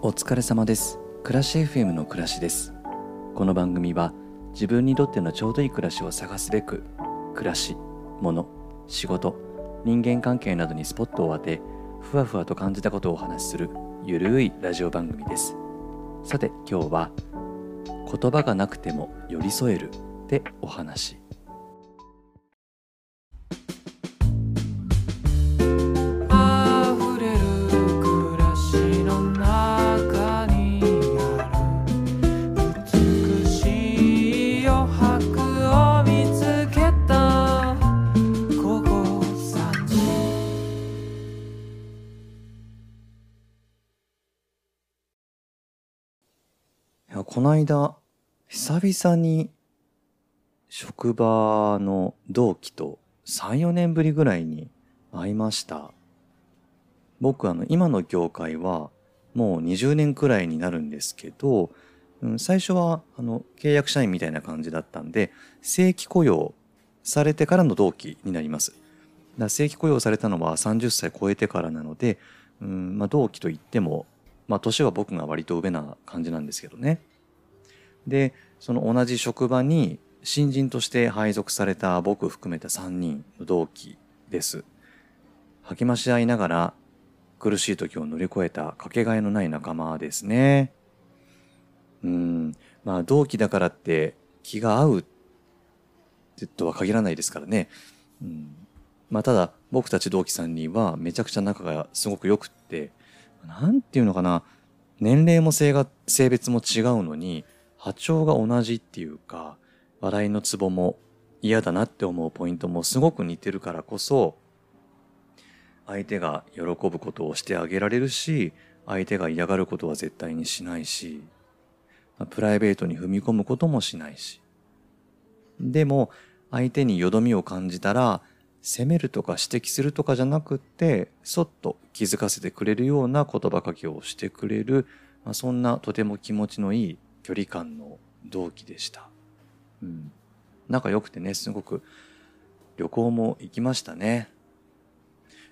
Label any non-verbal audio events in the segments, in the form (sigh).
お疲れ様です。暮らし FM の暮らしです。この番組は自分にとってのちょうどいい暮らしを探すべく暮らし、物、仕事、人間関係などにスポットを当てふわふわと感じたことをお話しするゆるいラジオ番組です。さて今日は言葉がなくても寄り添えるでお話。この間久々に職場の同期と34年ぶりぐらいに会いました。僕あの今の業界はもう20年くらいになるんですけど、うん、最初はあの契約社員みたいな感じだったんで正規雇用されてからの同期になります。だ正規雇用されたのは30歳超えてからなので、うんまあ、同期といってもまあ年は僕が割と上な感じなんですけどね。でその同じ職場に新人として配属された僕含めた3人の同期です。励まし合いながら苦しい時を乗り越えたかけがえのない仲間ですね。うん。まあ同期だからって気が合うとは限らないですからね、うん、まあただ僕たち同期3人はめちゃくちゃ仲がすごく良くってなんていうのかな。年齢も性が性別も違うのに波長が同じっていうか笑いのツボも嫌だなって思うポイントもすごく似てるからこそ相手が喜ぶことをしてあげられるし相手が嫌がることは絶対にしないしプライベートに踏み込むこともしないし。でも相手によどみを感じたら責めるとか指摘するとかじゃなくってそっと気づかせてくれるような言葉かけをしてくれる、まあ、そんなとても気持ちのいい距離感の同期でした。うん、仲良くてねすごく旅行も行きましたね。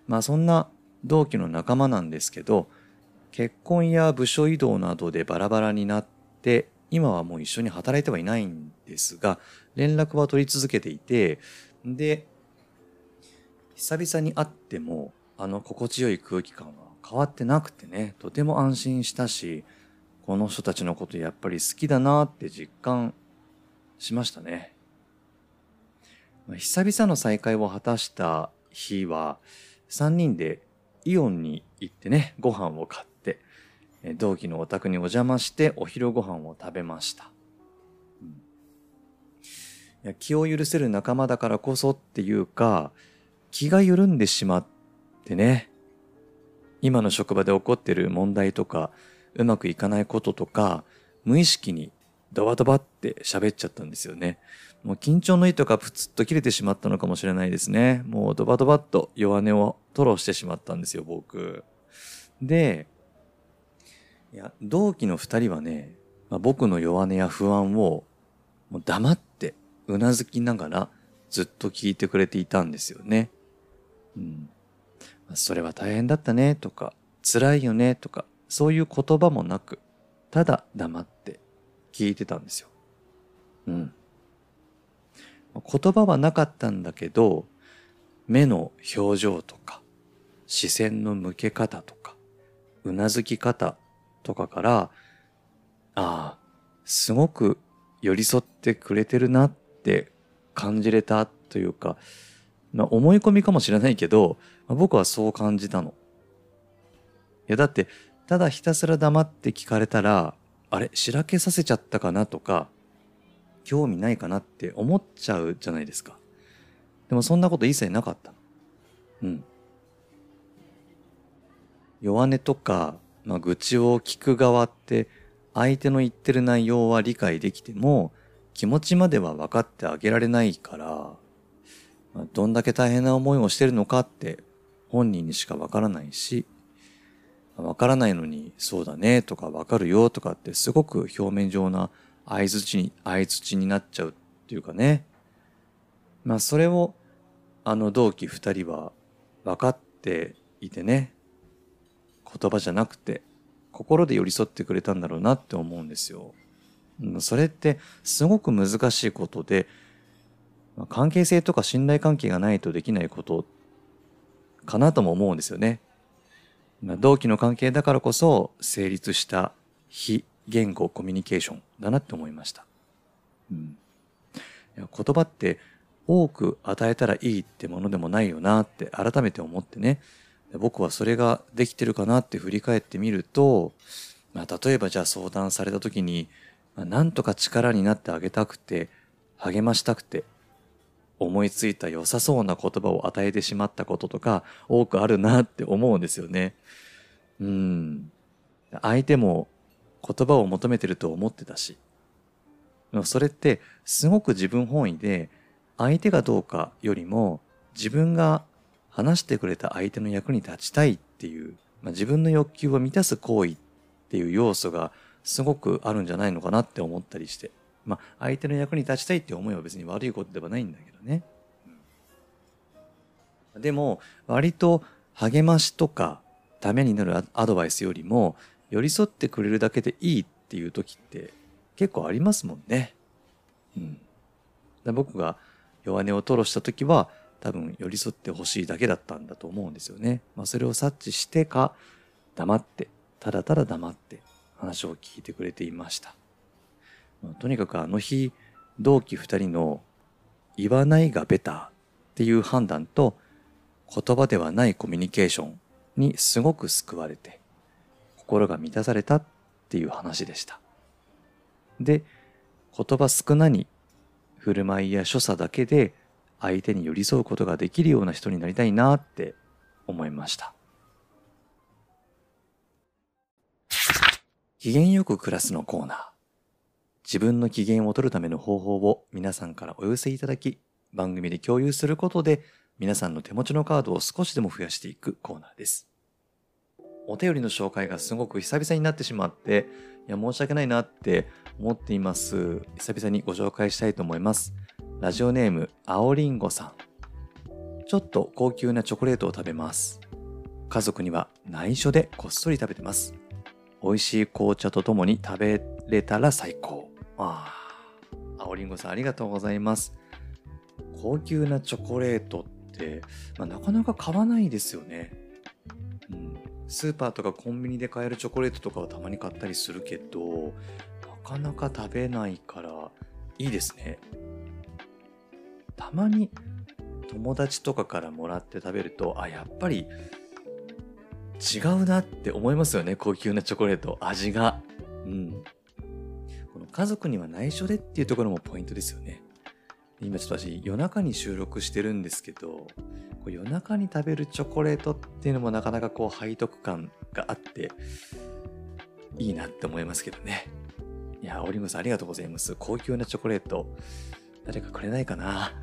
まあそんな同期の仲間なんですけど結婚や部署移動などでバラバラになって今はもう一緒に働いてはいないんですが連絡は取り続けていてで久々に会ってもあの心地よい空気感は変わってなくてねとても安心したしこの人たちのことやっぱり好きだなって実感しましたね。久々の再会を果たした日は3人でイオンに行ってねご飯を買って同期のお宅にお邪魔してお昼ご飯を食べました。うんいや気を許せる仲間だからこそっていうか気が緩んでしまってね今の職場で起こってる問題とかうまくいかないこととか無意識にドバドバって喋っちゃったんですよね。もう緊張の糸がプツッと切れてしまったのかもしれないですね。もうドバドバッと弱音を吐露してしまったんですよ、僕。で、いや、同期の二人はね、まあ、僕の弱音や不安をもう黙ってうなずきながらずっと聞いてくれていたんですよね。うん。それは大変だったねとか、辛いよねとか、そういう言葉もなく、ただ黙って聞いてたんですよ。うん。言葉はなかったんだけど、目の表情とか、視線の向け方とか、うなずき方とかから、ああ、すごく寄り添ってくれてるなって感じれたというか、まあ思い込みかもしれないけど、まあ僕はそう感じたの。いやだって、ただひたすら黙って聞かれたら、あれ、しらけさせちゃったかなとか、興味ないかなって思っちゃうじゃないですか。でもそんなこと一切なかった。うん。弱音とか、まあ、愚痴を聞く側って、相手の言ってる内容は理解できても、気持ちまでは分かってあげられないから、まあどんだけ大変な思いをしてるのかって本人にしか分からないし、わからないのに、そうだねとかわかるよとかってすごく表面上な相づちに、相づちになっちゃうっていうかね。まあそれを、あの同期二人は分かっていてね。言葉じゃなくて心で寄り添ってくれたんだろうなって思うんですよ。それってすごく難しいことで、関係性とか信頼関係がないとできないことかなとも思うんですよね。同期の関係だからこそ成立した非言語コミュニケーションだなって思いました。うん、言葉って多く与えたらいいってものでもないよなって改めて思ってね。僕はそれができてるかなって振り返ってみると、まあ、例えばじゃあ相談された時に、まあ、なんとか力になってあげたくて励ましたくて思いついた良さそうな言葉を与えてしまったこととか多くあるなって思うんですよね。うん。相手も言葉を求めてると思ってたし。それってすごく自分本位で相手がどうかよりも自分が話してくれた相手の役に立ちたいっていう、まあ、自分の欲求を満たす行為っていう要素がすごくあるんじゃないのかなって思ったりして。まあ、相手の役に立ちたいっていう思いは別に悪いことではないんだけどね。うんでも、割と励ましとかためになるアアドバイスよりも、寄り添ってくれるだけでいいっていう時って結構ありますもんね。うん。で僕が弱音を吐露した時は、多分寄り添ってほしいだけだったんだと思うんですよね。まあ、それを察知してか、黙って、ただただ黙って話を聞いてくれていました。とにかくあの日、同期二人の言わないがベターっていう判断と言葉ではないコミュニケーションにすごく救われて心が満たされたっていう話でした。で、言葉少なに振る舞いや所作だけで相手に寄り添うことができるような人になりたいなって思いました。機嫌よく暮らすのコーナー。自分の機嫌を取るための方法を皆さんからお寄せいただき、番組で共有することで皆さんの手持ちのカードを少しでも増やしていくコーナーです。お便りの紹介がすごく久々になってしまって、いや、申し訳ないなって思っています。久々にご紹介したいと思います。ラジオネーム、青りんごさん。ちょっと高級なチョコレートを食べます。家族には内緒でこっそり食べてます。美味しい紅茶とともに食べれたら最高。ああ、青りんごさんありがとうございます。高級なチョコレートって、まあ、なかなか買わないですよね。うん、スーパーとかコンビニで買えるチョコレートとかはたまに買ったりするけど、なかなか食べないからいいですね。たまに友達とかからもらって食べると、あ、やっぱり違うなって思いますよね、高級なチョコレート。味が。家族には内緒でっていうところもポイントですよね。今ちょっと私夜中に収録してるんですけど、こう夜中に食べるチョコレートっていうのもなかなかこう背徳感があって、いいなって思いますけどね。いや、オリムさんありがとうございます。高級なチョコレート。誰かくれないかな？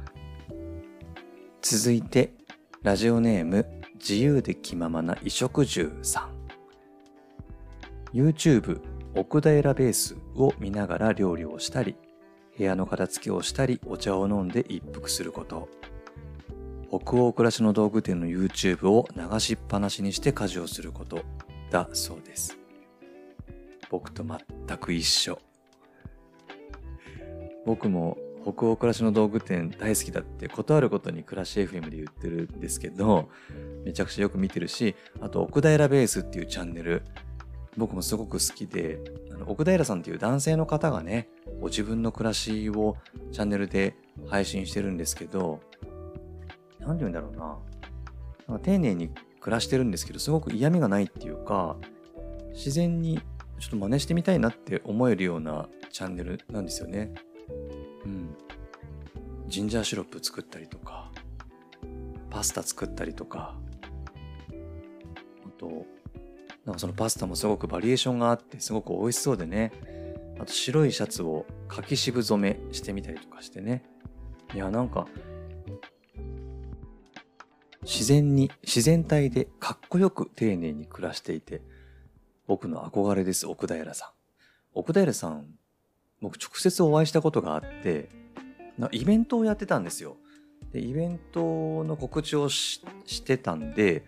続いて、ラジオネーム、自由で気ままな衣食住さん。YouTube、奥平ベースを見ながら料理をしたり、部屋の片付けをしたり、お茶を飲んで一服すること。北欧暮らしの道具店の YouTube を流しっぱなしにして家事をすることだそうです。僕と全く一緒。僕も北欧暮らしの道具店大好きだって断ることに暮らし FM で言ってるんですけど、めちゃくちゃよく見てるし、あと奥平ベースっていうチャンネル、僕もすごく好きで、奥平さんっていう男性の方がね、ご自分の暮らしをチャンネルで配信してるんですけど、なんて言うんだろうな。なんか丁寧に暮らしてるんですけど、すごく嫌味がないっていうか、自然にちょっと真似してみたいなって思えるようなチャンネルなんですよね。うん。ジンジャーシロップ作ったりとか、パスタ作ったりとか、あと、なんかそのパスタもすごくバリエーションがあってすごく美味しそうでね。あと白いシャツを柿渋染めしてみたりとかしてね。いや、なんか、自然に、自然体でかっこよく丁寧に暮らしていて、僕の憧れです、奥平さん。奥平さん、僕直接お会いしたことがあって、なイベントをやってたんですよ。で、イベントの告知をししてたんで、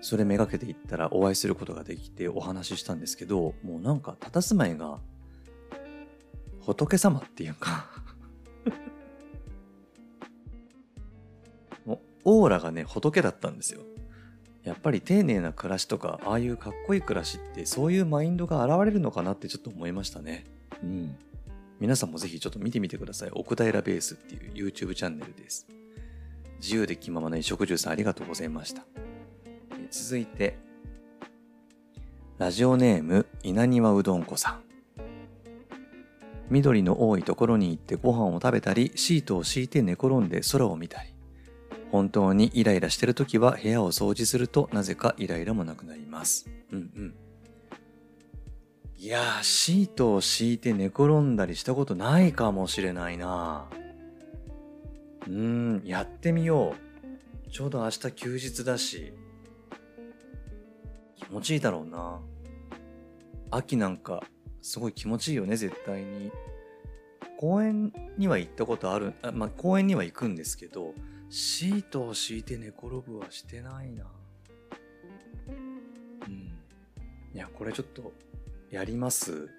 それめがけて行ったらお会いすることができてお話ししたんですけど、もうなんか佇まいが仏様っていうか (laughs) もうオーラがね仏だったんですよ。やっぱり丁寧な暮らしとか、ああいうかっこいい暮らしってそういうマインドが現れるのかなってちょっと思いましたね。うん。皆さんもぜひちょっと見てみてください。奥平ベースっていう YouTube チャンネルです。自由で気ままな衣食住さんありがとうございました。続いて、ラジオネーム稲庭うどんこさん。緑の多いところに行ってご飯を食べたり、シートを敷いて寝転んで空を見たり。本当にイライラしてるときは部屋を掃除するとなぜかイライラもなくなります。うんうん。いやー、シートを敷いて寝転んだりしたことないかもしれないなうーん、やってみよう。ちょうど明日休日だし。気持ちいいだろうな。秋なんか、すごい気持ちいいよね、絶対に。公園には行ったことある、あまあ、公園には行くんですけど、シートを敷いて寝転ぶはしてないな。うん。いや、これちょっと、やります。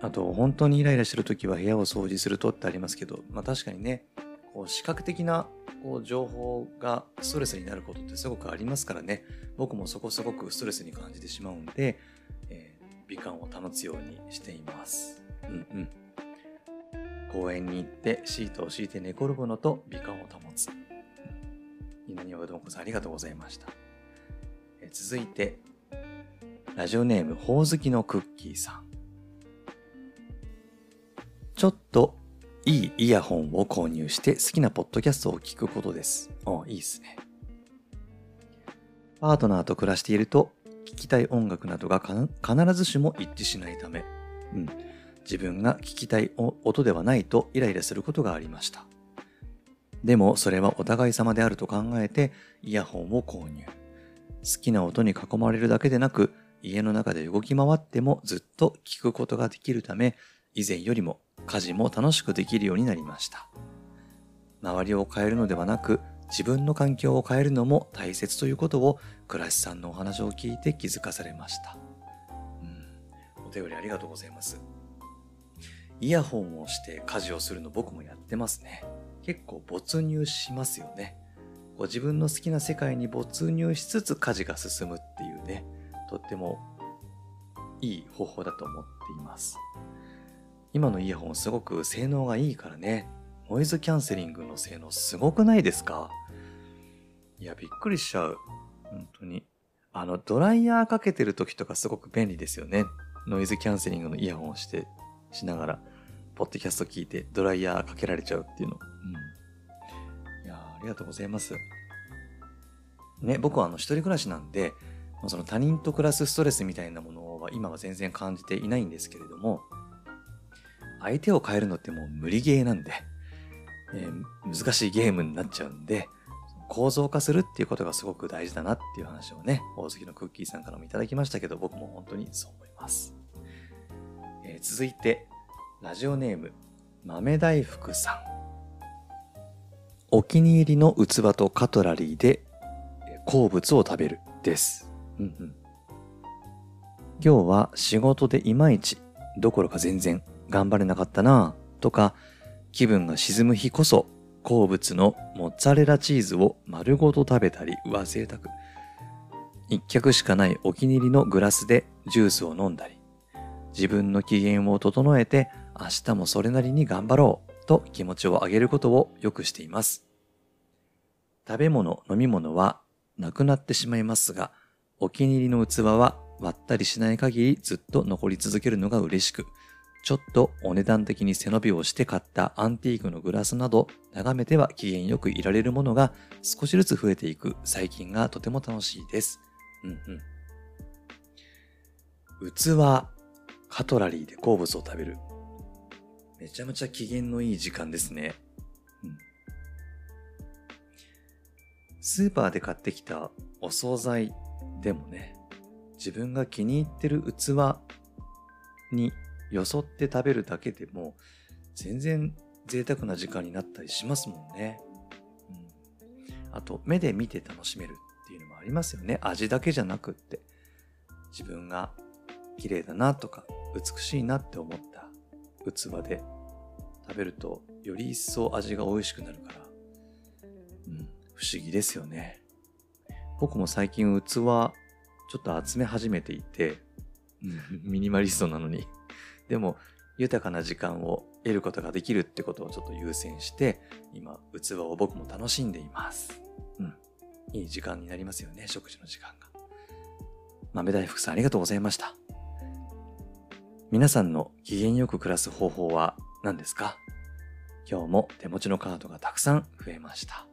あと、本当にイライラしてるときは部屋を掃除するとってありますけど、まあ確かにね、こう視覚的なこう情報がストレスになることってすごくありますからね、僕もそこすごくストレスに感じてしまうんで、えー美観を保つようにしています。うんうん。公園に行ってシートを敷いて寝転ぶのと美観を保つ。稲庭どんこさんありがとうございました。えー続いて、ラジオネームほおずきのクッキーさん。ちょっといいイヤホンを購入して好きなポッドキャストを聞くことです。あ、いいですね。パートナーと暮らしていると聞きたい音楽などが必ずしも一致しないため、うん、自分が聞きたい音ではないとイライラすることがありました。でもそれはお互い様であると考えてイヤホンを購入。好きな音に囲まれるだけでなく家の中で動き回ってもずっと聞くことができるため以前よりも家事も楽しくできるようになりました。周りを変えるのではなく自分の環境を変えるのも大切ということを倉石さんのお話を聞いて気づかされました。うん、お便りありがとうございます。イヤホンをして家事をするの僕もやってますね。結構没入しますよね。こ自分の好きな世界に没入しつつ家事が進むっていうね、とってもいい方法だと思っています。今のイヤホンすごく性能がいいからね、ノイズキャンセリングの性能すごくないですか？いや、びっくりしちゃう。本当に。あの、ドライヤーかけてる時とかすごく便利ですよね。ノイズキャンセリングのイヤホンをして、しながら、ポッドキャスト聞いてドライヤーかけられちゃうっていうの。うん。いやありがとうございます。ね、僕はあの、一人暮らしなんで、その他人と暮らすストレスみたいなものは今は全然感じていないんですけれども、相手を変えるのってもう無理ゲーなんで、えー難しいゲームになっちゃうんで、構造化するっていうことがすごく大事だなっていう話をね、大月のクッキーさんからもいただきましたけど、僕も本当にそう思います。えー続いて、ラジオネーム、豆大福さん。お気に入りの器とカトラリーで好物を食べるです。うんうん今日は仕事でいまいちどころか全然頑張れなかったなぁとか気分が沈む日こそ好物のモッツァレラチーズを丸ごと食べたりうわ贅沢。一脚しかないお気に入りのグラスでジュースを飲んだり自分の機嫌を整えて明日もそれなりに頑張ろうと気持ちを上げることをよくしています。食べ物飲み物はなくなってしまいますがお気に入りの器は割ったりしない限りずっと残り続けるのが嬉しくちょっとお値段的に背伸びをして買ったアンティークのグラスなど、眺めては機嫌よくいられるものが少しずつ増えていく最近がとても楽しいです。うんうん。器、カトラリーで好物を食べる。めちゃめちゃ機嫌のいい時間ですね。うん。スーパーで買ってきたお惣菜でもね、自分が気に入ってる器によそって食べるだけでも全然贅沢な時間になったりしますもんね。うん、あと目で見て楽しめるっていうのもありますよね。味だけじゃなくって。自分が綺麗だなとか美しいなって思った器で食べるとより一層味が美味しくなるから、うん、不思議ですよね。僕も最近器ちょっと集め始めていて、ミニマリストなのに。でも豊かな時間を得ることができるってことをちょっと優先して、今器を僕も楽しんでいます。うん。いい時間になりますよね、食事の時間が。豆大福さんありがとうございました。皆さんの機嫌よく暮らす方法は何ですか？今日も手持ちのカードがたくさん増えました。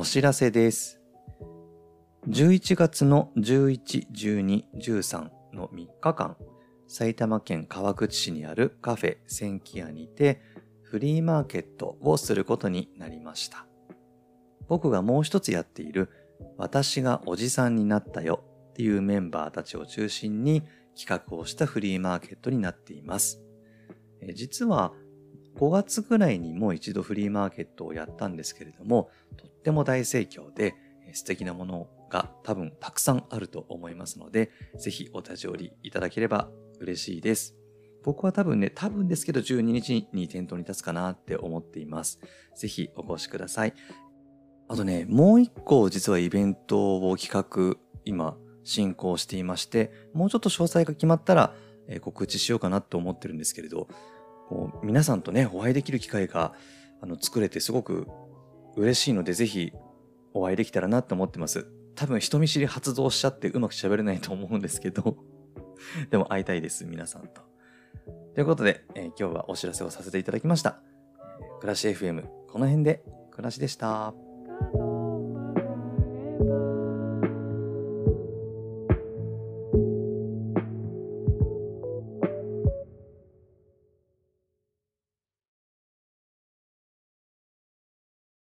お知らせです。11月の11、12、13の3日間、埼玉県川口市にあるカフェ千キ屋にてフリーマーケットをすることになりました。僕がもう一つやっている私がおじさんになったよっていうメンバーたちを中心に企画をしたフリーマーケットになっています。実は5月ぐらいにもう一度フリーマーケットをやったんですけれども、とっても大盛況で素敵なものが多分たくさんあると思いますので、ぜひお立ち寄りいただければ嬉しいです。僕は多分ね、多分ですけど12日に店頭に立つかなって思っています。ぜひお越しください。あとね、もう一個実はイベントを企画、今進行していまして、もうちょっと詳細が決まったら、告知しようかなと思ってるんですけれど、こう皆さんとね、お会いできる機会があの作れてすごく嬉しいので、ぜひお会いできたらなと思ってます。多分人見知り発動しちゃってうまく喋れないと思うんですけど、(laughs) でも会いたいです、皆さんと。ということで、えー今日はお知らせをさせていただきました。暮らし FM、この辺で暮らしでした。「